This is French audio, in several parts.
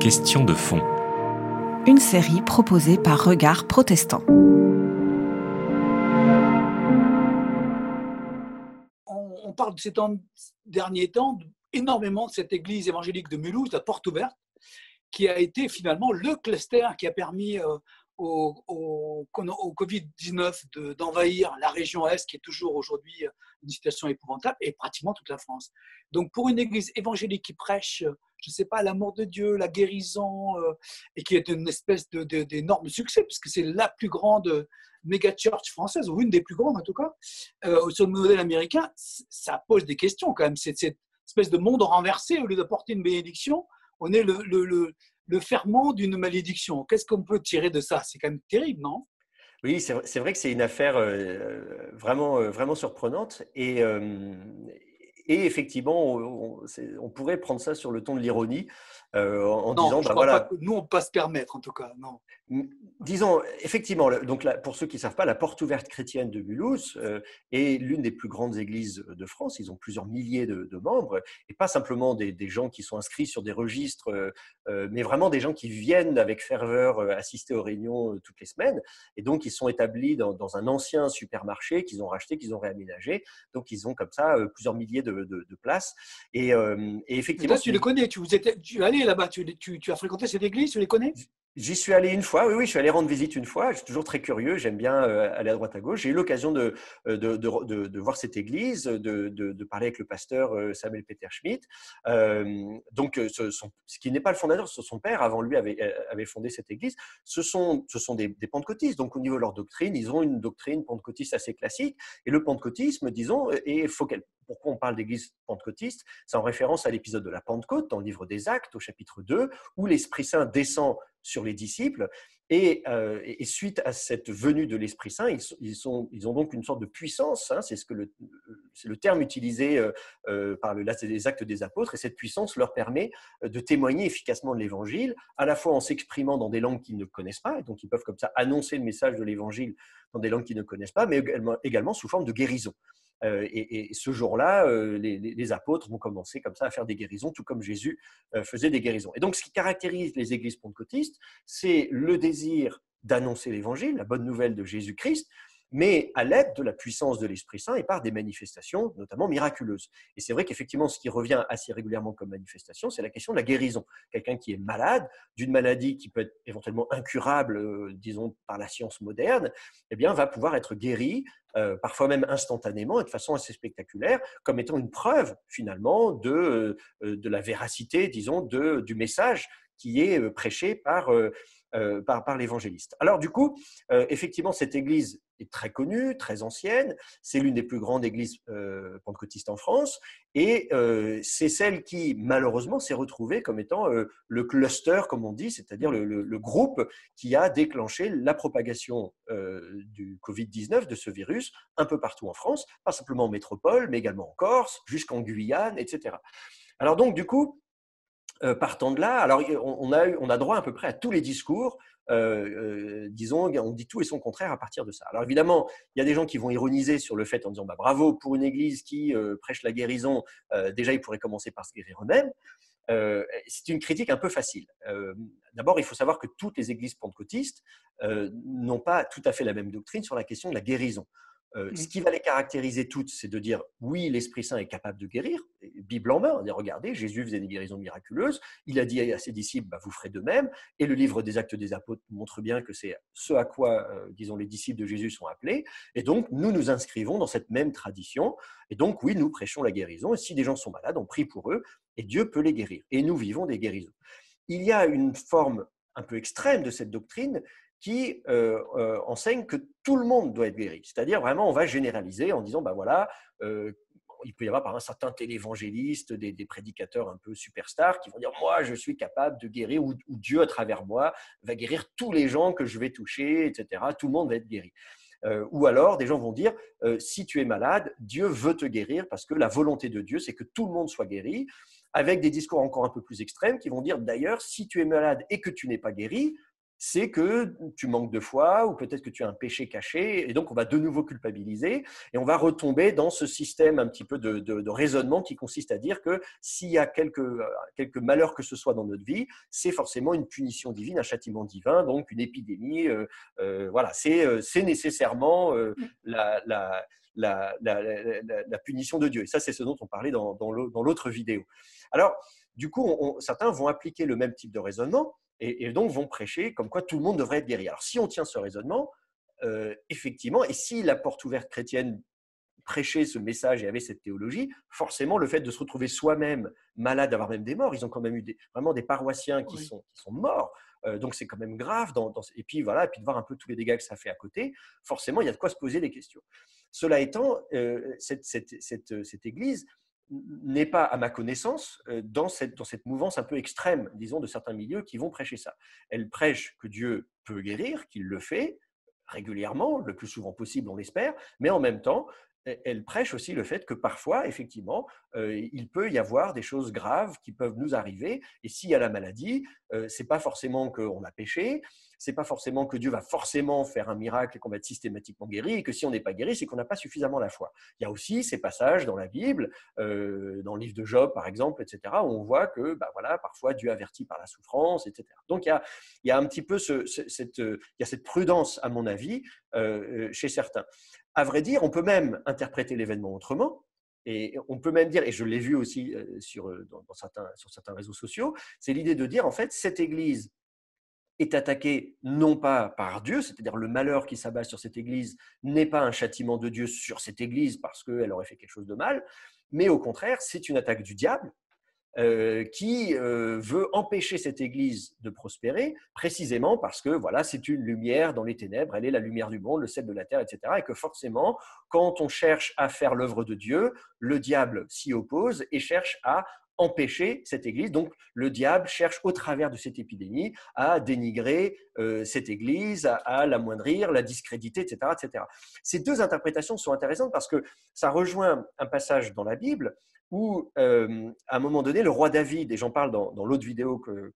Question de fond. Une série proposée par Regard Protestant. On, parle de ces derniers temps énormément de cette église évangélique de Mulhouse, la porte ouverte, qui a été finalement le cluster qui a permis euh, au, au, Covid-19 d'envahir la région Est, qui est toujours aujourd'hui euh, une situation épouvantable, et pratiquement toute la France. Donc pour une église évangélique qui prêche, euh, je ne sais pas, l'amour de Dieu, la guérison, et qui est une espèce d'énorme de, succès, puisque c'est la plus grande méga church française, ou une des plus grandes en tout cas, sur le modèle américain, ça pose des questions quand même. C'est cette espèce de monde renversé, au lieu d'apporter une bénédiction, on est le, le, ferment d'une malédiction. Qu'est-ce qu'on peut tirer de ça? C'est quand même terrible, non? Oui, c'est vrai que c'est une affaire euh, vraiment, euh, vraiment surprenante. Et, euh, et effectivement, on, pourrait prendre ça sur le ton de l'ironie en, disant, bah, voilà. nous, on ne peut pas se permettre, en tout cas. Non disons, effectivement, donc pour ceux qui ne savent pas, la Porte ouverte chrétienne de Mulhouse euh, est l'une des plus grandes églises de France. Ils ont plusieurs milliers de, membres, et pas simplement des, gens qui sont inscrits sur des registres, euh, euh, mais vraiment des gens qui viennent avec ferveur assister aux réunions toutes les semaines. Et donc, ils sont établis dans, un ancien supermarché qu'ils ont racheté, qu'ils ont réaménagé. Donc, ils ont comme ça plusieurs milliers de, places. Et, effectivement. tu les connais, tu, vous étais, tu es là-bas, tu as fréquenté cette église, tu les connais? J'y suis allé une fois, oui, oui, je suis allé rendre visite une fois. Je suis toujours très curieux, j'aime bien euh, aller à droite à gauche. J'ai eu l'occasion de, euh, de, de, voir cette église, de, parler avec le pasteur euh, Samuel Peter Schmidt. donc, ce, qui n'est pas le fondateur, son père, avant lui, avait, avait fondé cette église. Ce sont, ce sont des, des, pentecôtistes. Donc, au niveau de leur doctrine, ils ont une doctrine pentecôtiste assez classique. Et le pentecôtisme, disons, et faut pourquoi on parle d'église pentecôtiste? C'est en référence à l'épisode de la Pentecôte dans le livre des Actes, au chapitre 2, où l'Esprit Saint descend sur les disciples. Euh, et, suite à cette venue de l'Esprit Saint, ils, ont donc une sorte de puissance, hein, c'est ce le, le, terme utilisé euh, euh, par le, les actes des apôtres, et cette puissance leur permet de témoigner efficacement de l'Évangile, à la fois en s'exprimant dans des langues qu'ils ne connaissent pas, et donc ils peuvent comme ça annoncer le message de l'Évangile dans des langues qu'ils ne connaissent pas, mais également, également sous forme de guérison. Euh, et, ce jour-là, euh, les, apôtres vont commencer comme ça à faire des guérisons, tout comme Jésus euh, faisait des guérisons. Et donc, ce qui caractérise les églises pentecôtistes, c'est le désir d'annoncer l'évangile, la bonne nouvelle de Jésus-Christ, mais à l'aide de la puissance de l'Esprit Saint et par des manifestations, notamment miraculeuses. Et c'est vrai qu'effectivement, ce qui revient assez régulièrement comme manifestation, c'est la question de la guérison. Quelqu'un qui est malade d'une maladie qui peut être éventuellement incurable, euh, disons, par la science moderne, eh bien, va pouvoir être guéri, euh, parfois même instantanément et de façon assez spectaculaire, comme étant une preuve, finalement, de, euh, de la véracité, disons, de, du message qui est prêché par par, par l'évangéliste. Alors du coup, euh, effectivement, cette église est très connue, très ancienne. C'est l'une des plus grandes églises euh, pentecôtistes en France. Et c'est celle qui, malheureusement, s'est retrouvée comme étant le cluster, comme on dit, c'est-à-dire le, groupe qui a déclenché la propagation du Covid-19, de ce virus, un peu partout en France, pas simplement en métropole, mais également en Corse, jusqu'en Guyane, etc. Alors donc, du coup, euh, partant de là, alors on, a, on a droit à peu près à tous les discours. Euh, euh, disons, on dit tout et son contraire à partir de ça. Alors évidemment, il y a des gens qui vont ironiser sur le fait en disant bah, bravo pour une église qui prêche la guérison. déjà, ils pourraient commencer par se guérir eux-mêmes. c'est une critique un peu facile. D'abord, il faut savoir que toutes les églises pentecôtistes n'ont pas tout à fait la même doctrine sur la question de la guérison. Euh, ce qui va les caractériser toutes, c'est de dire oui, l'Esprit Saint est capable de guérir, Bible en main. Regardez, Jésus faisait des guérisons miraculeuses. Il a dit à ses disciples, bah, vous ferez de même. Et le livre des Actes des Apôtres montre bien que c'est ce à quoi, euh, disons, les disciples de Jésus sont appelés. Et donc, nous nous inscrivons dans cette même tradition. Et donc, oui, nous prêchons la guérison. Et si des gens sont malades, on prie pour eux. Et Dieu peut les guérir. Et nous vivons des guérisons. Il y a une forme un peu extrême de cette doctrine qui euh, euh, enseigne que tout le monde doit être guéri. C'est-à-dire vraiment, on va généraliser en disant, ben voilà, euh, il peut y avoir par un certain télévangéliste, des, prédicateurs un peu superstars qui vont dire, moi, je suis capable de guérir, ou, Dieu, à travers moi, va guérir tous les gens que je vais toucher, etc. Tout le monde va être guéri. ou alors, des gens vont dire, si tu es malade, Dieu veut te guérir parce que la volonté de Dieu, c'est que tout le monde soit guéri, avec des discours encore un peu plus extrêmes qui vont dire, d'ailleurs, si tu es malade et que tu n'es pas guéri, c'est que tu manques de foi ou peut-être que tu as un péché caché et donc on va de nouveau culpabiliser et on va retomber dans ce système un petit peu de, raisonnement qui consiste à dire que s'il y a quelque, quelque malheur que ce soit dans notre vie, c'est forcément une punition divine, un châtiment divin, donc une épidémie. Euh, euh, voilà, c'est nécessairement euh, la, la, la, la, punition de Dieu. Et ça, c'est ce dont on parlait dans, dans l'autre vidéo. Alors, du coup, certains vont appliquer le même type de raisonnement et, donc vont prêcher comme quoi tout le monde devrait être guéri. Alors si on tient ce raisonnement, euh, effectivement, et si la porte ouverte chrétienne prêchait ce message et avait cette théologie, forcément le fait de se retrouver soi-même malade, d'avoir même des morts, ils ont quand même eu vraiment des paroissiens qui, sont, qui sont morts, euh, donc c'est quand même grave. Dans, et puis voilà, et puis de voir un peu tous les dégâts que ça fait à côté, forcément il y a de quoi se poser des questions. Cela étant, euh, cette, cette, cette, cette, église n'est pas, à ma connaissance, euh, dans cette, dans cette mouvance un peu extrême, disons, de certains milieux qui vont prêcher ça. Elle prêche que Dieu peut guérir, qu'il le fait régulièrement, le plus souvent possible, on l'espère, mais en même temps, elle prêche aussi le fait que parfois, effectivement, euh, il peut y avoir des choses graves qui peuvent nous arriver. Et s'il y a la maladie, euh, c'est pas forcément qu'on a péché, c'est pas forcément que Dieu va forcément faire un miracle et qu'on va être systématiquement guéri, et que si on n'est pas guéri, c'est qu'on n'a pas suffisamment la foi. Il y a aussi ces passages dans la Bible, euh, dans le livre de Job par exemple, etc., où on voit que, bah voilà, parfois Dieu avertit par la souffrance, etc. Donc il y a, un petit peu ce, cette, prudence, à mon avis, chez certains. À vrai dire, on peut même interpréter l'événement autrement. Et on peut même dire, et je l'ai vu aussi euh, euh, sur certains réseaux sociaux, c'est l'idée de dire, en fait, cette Église est attaquée non pas par Dieu, c'est-à-dire le malheur qui s'abat sur cette Église n'est pas un châtiment de Dieu sur cette Église parce qu'elle aurait fait quelque chose de mal, mais au contraire, c'est une attaque du diable euh, qui euh, veut empêcher cette Église de prospérer, précisément parce que voilà, c'est une lumière dans les ténèbres, elle est la lumière du monde, le sel de la terre, etc. Et que forcément, quand on cherche à faire l'œuvre de Dieu, le diable s'y oppose et cherche à empêcher cette Église. Donc le diable cherche au travers de cette épidémie à dénigrer euh, cette Église, à, à l'amoindrir, la discréditer, etc., etc. Ces deux interprétations sont intéressantes parce que ça rejoint un passage dans la Bible où, euh, à un moment donné, le roi David, et j'en parle dans, l'autre vidéo que,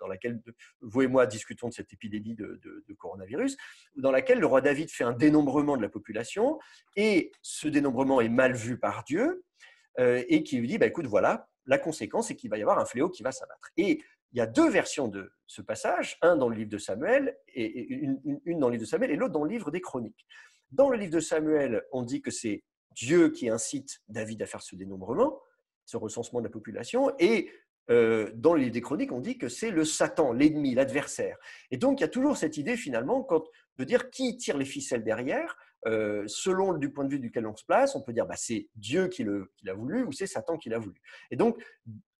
dans laquelle vous et moi discutons de cette épidémie de, coronavirus, dans laquelle le roi David fait un dénombrement de la population, et ce dénombrement est mal vu par Dieu, euh, et qui lui dit, bah, écoute, voilà, la conséquence, c'est qu'il va y avoir un fléau qui va s'abattre. Et il y a deux versions de ce passage, un dans le livre de Samuel, et une, dans le livre de Samuel, et l'autre dans le livre des Chroniques. Dans le livre de Samuel, on dit que c'est Dieu qui incite David à faire ce dénombrement, ce recensement de la population, et euh, dans les chroniques, on dit que c'est le Satan, l'ennemi, l'adversaire. Et donc, il y a toujours cette idée, finalement, quand, de dire qui tire les ficelles derrière. Euh, selon du point de vue duquel on se place, on peut dire bah, c'est Dieu qui l'a voulu ou c'est Satan qui l'a voulu. Et donc,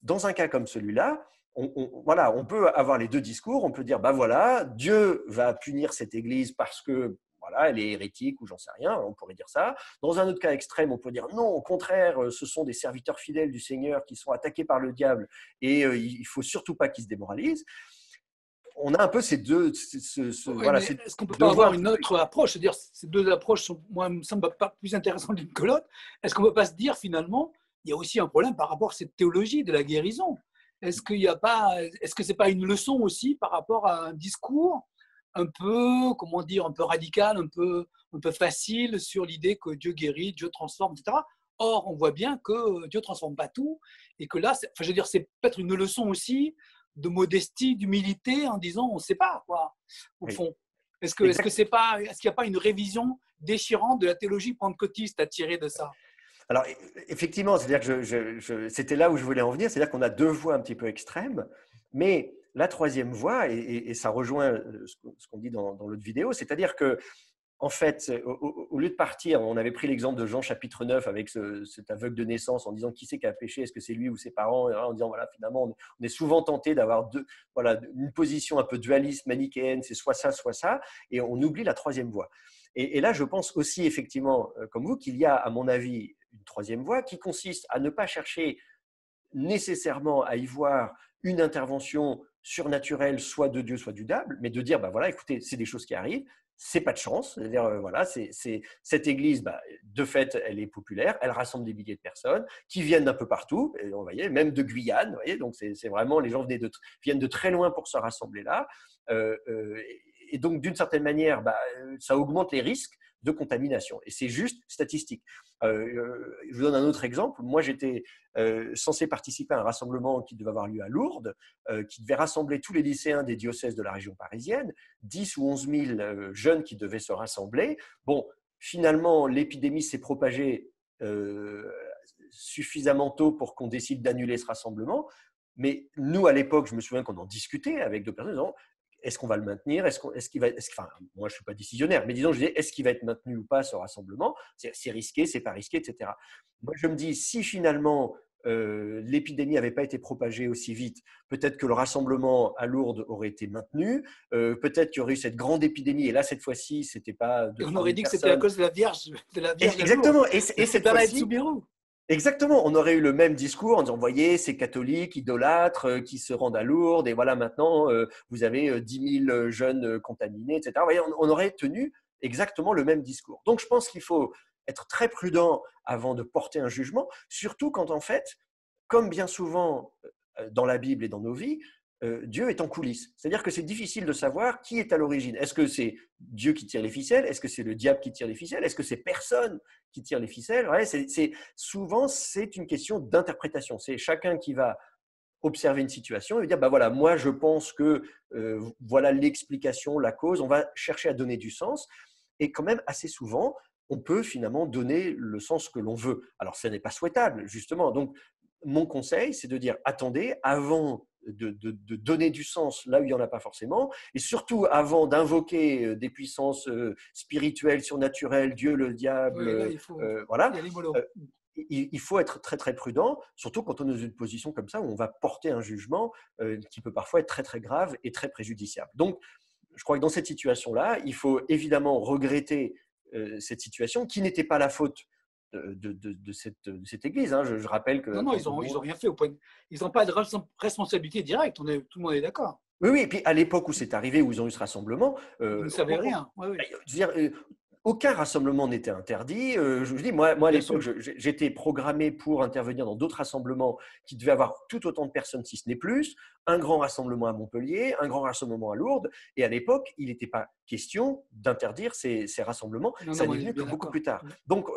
dans un cas comme celui-là, on, voilà, on peut avoir les deux discours. On peut dire bah voilà, Dieu va punir cette Église parce que voilà, elle est hérétique ou j'en sais rien, on pourrait dire ça. Dans un autre cas extrême, on peut dire non, au contraire, euh, ce sont des serviteurs fidèles du Seigneur qui sont attaqués par le diable et euh, il faut surtout pas qu'ils se démoralisent. On a un peu ces deux. Est-ce qu'on peut pas avoir une autre approche? C'est-à-dire, ces deux approches sont, moi, me semblent pas plus intéressantes l'une que l'autre. Est-ce qu'on ne peut pas se dire finalement, il y a aussi un problème par rapport à cette théologie de la guérison? Est-ce qu'il a pas, est-ce que c'est pas une leçon aussi par rapport à un discours un peu, comment dire, un peu radical, un peu, un peu facile sur l'idée que Dieu guérit, Dieu transforme, etc. Or, on voit bien que Dieu transforme pas tout et que là, enfin, je veux dire, c'est peut-être une leçon aussi de modestie, d'humilité, en disant on ne sait pas quoi, au fond. Est-ce que, est-ce que c'est pas, est-ce qu'il n'y a pas une révision déchirante de la théologie pentecôtiste à tirer de ça? Alors, effectivement, c'est-à-dire que je, c'était là où je voulais en venir, c'est-à-dire qu'on a deux voies un petit peu extrêmes, mais la troisième voie, et, ça rejoint euh, ce qu'on dit dans, l'autre vidéo, c'est-à-dire que en fait, au, lieu de partir, on avait pris l'exemple de Jean chapitre 9 avec cet aveugle de naissance en disant qui c'est qui a péché, est-ce que c'est lui ou ses parents, en disant voilà, finalement, on, est souvent tenté d'avoir voilà, une position un peu dualiste, manichéenne, c'est soit ça, soit ça, et on oublie la troisième voie. Et, et là, je pense aussi, effectivement, euh, comme vous, qu'il y a, à mon avis, une troisième voie qui consiste à ne pas chercher nécessairement à y voir une intervention surnaturelle, soit de Dieu, soit du diable, mais de dire, ben voilà, écoutez, c'est des choses qui arrivent, c'est pas de chance. C'est-à-dire, euh, voilà, c'est, cette église, bah, de fait, elle est populaire, elle rassemble des milliers de personnes qui viennent d'un peu partout, et on voyait, même de Guyane, donc c'est, vraiment, les gens de, viennent de très loin pour se rassembler là. Euh, euh, et donc, d'une certaine manière, bah, ça augmente les risques de contamination. Et c'est juste statistique. Euh, je vous donne un autre exemple. Moi, j'étais euh, censé participer à un rassemblement qui devait avoir lieu à Lourdes, euh, qui devait rassembler tous les lycéens des diocèses de la région parisienne, 10 ou 11 000 jeunes qui devaient se rassembler. Bon, finalement, l'épidémie s'est propagée suffisamment tôt pour qu'on décide d'annuler ce rassemblement. Mais nous, à l'époque, je me souviens qu'on en discutait avec deux personnes, est-ce qu'on va le maintenir Est-ce est qu'il va enfin, moi, je suis pas décisionnaire, mais disons, je dis, est-ce qu'il va être maintenu ou pas ce rassemblement? C'est risqué, c'est pas risqué, etc. Moi, je me dis, si finalement euh, l'épidémie n'avait pas été propagée aussi vite, peut-être que le rassemblement à Lourdes aurait été maintenu, euh, peut-être qu'il y aurait eu cette grande épidémie, et là, cette fois-ci, c'était pas. on aurait dit que c'était à cause de la Vierge. De la Vierge Exactement. Et, et, cette fois-ci. Exactement, on aurait eu le même discours en disant, voyez, ces catholiques idolâtres euh, qui se rendent à Lourdes, et voilà, maintenant, euh, vous avez 10 euh, 000 jeunes contaminés, etc. on, aurait tenu exactement le même discours. Donc, je pense qu'il faut être très prudent avant de porter un jugement, surtout quand, en fait, comme bien souvent dans la Bible et dans nos vies, Dieu est en coulisses. C'est-à-dire que c'est difficile de savoir qui est à l'origine. Est-ce que c'est Dieu qui tire les ficelles? Est-ce que c'est le diable qui tire les ficelles? Est-ce que c'est personne qui tire les ficelles? Souvent, c'est une question d'interprétation. C'est chacun qui va observer une situation et dire, bah voilà, moi je pense que voilà l'explication, la cause. On va chercher à donner du sens. Et quand même, assez souvent, on peut finalement donner le sens que l'on veut. Alors, ce n'est pas souhaitable, justement. Donc, mon conseil, c'est de dire, attendez, avant de, donner du sens là où il n'y en a pas forcément, et surtout avant d'invoquer euh, des puissances euh, spirituelles, surnaturelles, Dieu, le diable, il faut, euh, voilà. Il, faut être très très prudent, surtout quand on est dans une position comme ça où on va porter un jugement qui peut parfois être très très grave et très préjudiciable. Donc, je crois que dans cette situation-là, il faut évidemment regretter cette situation qui n'était pas la faute de, cette, église. Hein. Je, rappelle que. Non, non, ils n'ont ont rien fait. Au point Ils n'ont pas de responsabilité directe, on est, tout le monde est d'accord. Oui, oui, et puis à l'époque où c'est arrivé, où ils ont eu ce rassemblement. Euh, Vous ne savez rien. Bah, dire, euh, aucun rassemblement n'était interdit. Euh, je vous dis, moi, moi à l'époque, j'étais programmé pour intervenir dans d'autres rassemblements qui devaient avoir tout autant de personnes, si ce n'est plus. Un grand rassemblement à Montpellier, un grand rassemblement à Lourdes. Et à l'époque, il n'était pas question d'interdire ces, rassemblements. Ça n'est venu que beaucoup plus tard. Donc, euh,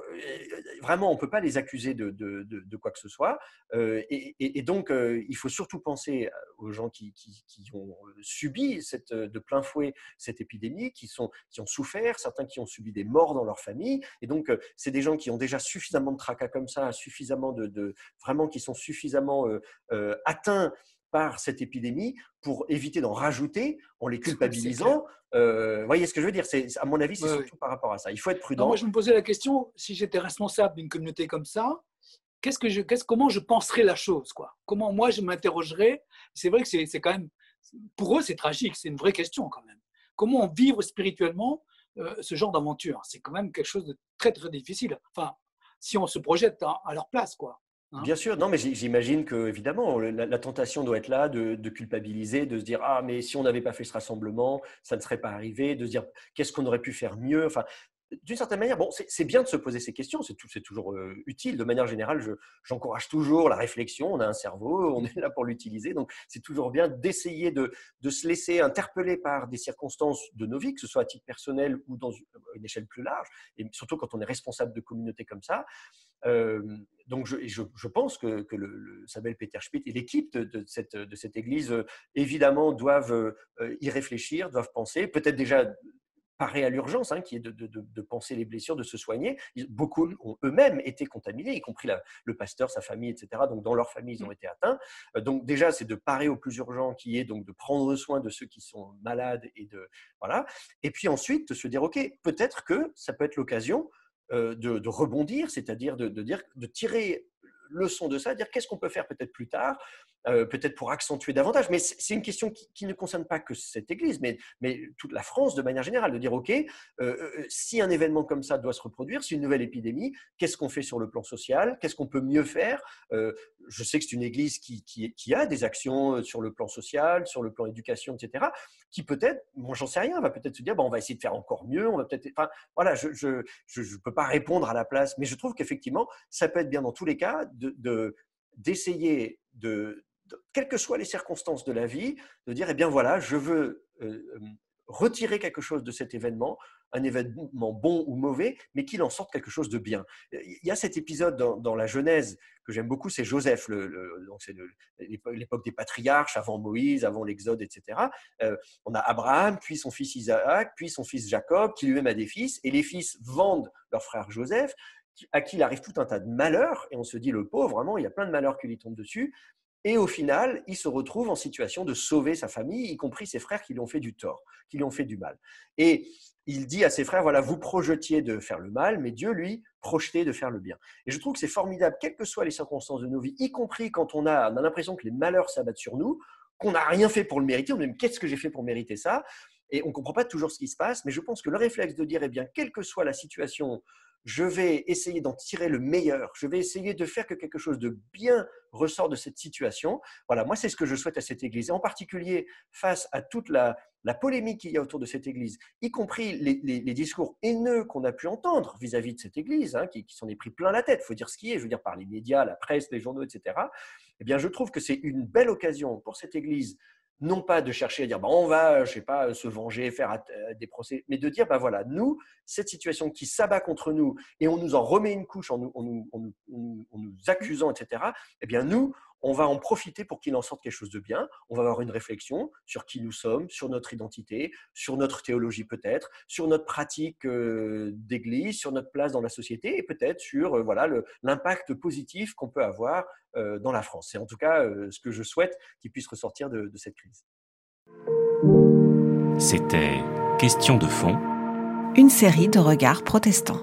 vraiment, on ne peut pas les accuser de, de, de, quoi que ce soit. Euh, et, donc, il faut surtout penser aux gens qui, qui, qui, ont subi cette, de plein fouet cette épidémie, qui, sont, qui ont souffert, certains qui ont subi des morts dans leur famille. Et donc, euh, c'est des gens qui ont déjà suffisamment de tracas comme ça, suffisamment de, vraiment qui sont suffisamment euh, euh, atteints par cette épidémie pour éviter d'en rajouter en les culpabilisant. vous voyez ce que je veux dire? C'est à mon avis, c'est surtout par rapport à ça. Il faut être prudent. moi, je me posais la question si j'étais responsable d'une communauté comme ça, qu'est-ce que je, qu'est-ce, comment je penserais la chose quoi? Comment moi je m'interrogerais? C'est vrai que c'est, c'est quand même pour eux c'est tragique. C'est une vraie question quand même. Comment vivre spirituellement euh, ce genre d'aventure? C'est quand même quelque chose de très très difficile. Enfin, si on se projette à, leur place, quoi. Hein? Bien sûr, non, mais j'imagine que évidemment la, tentation doit être là de, culpabiliser, de se dire ah mais si on n'avait pas fait ce rassemblement, ça ne serait pas arrivé, de se dire qu'est-ce qu'on aurait pu faire mieux? D'une certaine manière, bon, c'est bien de se poser ces questions, c'est toujours euh, utile. De manière générale, j'encourage toujours la réflexion. On a un cerveau, on est là pour l'utiliser. Donc, c'est toujours bien d'essayer de, se laisser interpeller par des circonstances de nos vies, que ce soit à titre personnel ou dans une, échelle plus large, et surtout quand on est responsable de communauté comme ça. Euh, donc, je, pense que, le, le, Peter Schmidt et l'équipe de, cette, de cette église, euh, évidemment, doivent y réfléchir, doivent penser, peut-être déjà paraît à l'urgence, hein, qui est de, de, penser les blessures, de se soigner. Beaucoup ont eux-mêmes été contaminés, y compris le pasteur, sa famille, etc. Donc, dans leur famille, ils ont mmh. été atteints. Euh, donc, déjà, c'est de parer au plus urgent, qui est donc de prendre soin de ceux qui sont malades et de voilà. Et puis ensuite, de se dire, ok, peut-être que ça peut être l'occasion euh, de, rebondir, c'est-à-dire de, dire, de tirer leçon de ça, dire qu'est-ce qu'on peut faire peut-être plus tard, euh, peut-être pour accentuer davantage. Mais c'est une question qui, ne concerne pas que cette Église, mais, toute la France de manière générale, de dire, OK, euh, si un événement comme ça doit se reproduire, si une nouvelle épidémie, qu'est-ce qu'on fait sur le plan social Qu'est-ce qu'on peut mieux faire Je sais que c'est une Église qui, a des actions sur le plan social, sur le plan éducation, etc., qui peut-être, moi j'en sais rien, va peut-être se dire, bon, on va essayer de faire encore mieux, on va peut-être... Enfin, voilà, je ne je, peux pas répondre à la place, mais je trouve qu'effectivement, ça peut être bien dans tous les cas d'essayer de, de, quelles que soient les circonstances de la vie, de dire, eh bien voilà, je veux euh, retirer quelque chose de cet événement, un événement bon ou mauvais, mais qu'il en sorte quelque chose de bien. Il y a cet épisode dans, la Genèse que j'aime beaucoup, c'est Joseph, donc c'est l'époque des patriarches, avant Moïse, avant l'Exode, etc. Euh, on a Abraham, puis son fils Isaac, puis son fils Jacob, qui lui-même a des fils, et les fils vendent leur frère Joseph, à qui il arrive tout un tas de malheurs, et on se dit, le pauvre, vraiment, il y a plein de malheurs qui lui tombent dessus, et au final, il se retrouve en situation de sauver sa famille, y compris ses frères qui lui ont fait du tort, qui lui ont fait du mal. Et il dit à ses frères, voilà, vous projetiez de faire le mal, mais Dieu, lui, projetait de faire le bien. Et je trouve que c'est formidable, quelles que soient les circonstances de nos vies, y compris quand on a, on a l'impression que les malheurs s'abattent sur nous, qu'on n'a rien fait pour le mériter, on dit, qu'est-ce que j'ai fait pour mériter ça Et on ne comprend pas toujours ce qui se passe, mais je pense que le réflexe de dire, eh bien, quelle que soit la situation je vais essayer d'en tirer le meilleur, je vais essayer de faire que quelque chose de bien ressort de cette situation. Voilà, moi c'est ce que je souhaite à cette Église, et en particulier face à toute la, polémique qu'il y a autour de cette Église, y compris les, discours haineux qu'on a pu entendre vis-à-vis de cette Église, hein, qui, s'en est pris plein la tête, il faut dire ce qui est, je veux dire par les médias, la presse, les journaux, etc. Eh bien, je trouve que c'est une belle occasion pour cette Église non pas de chercher à dire bah, on va, je sais pas, se venger, faire euh, des procès, mais de dire bah voilà, nous, cette situation qui s'abat contre nous et on nous en remet une couche en nous, en nous, accusant, etc. Eh bien nous, on va en profiter pour qu'il en sorte quelque chose de bien. On va avoir une réflexion sur qui nous sommes, sur notre identité, sur notre théologie peut-être, sur notre pratique euh, d'église, sur notre place dans la société et peut-être sur euh, voilà l'impact positif qu'on peut avoir euh, dans la France. C'est en tout cas ce que je souhaite qu'il puisse ressortir de, de cette crise. C'était Question de fond, une série de regards protestants.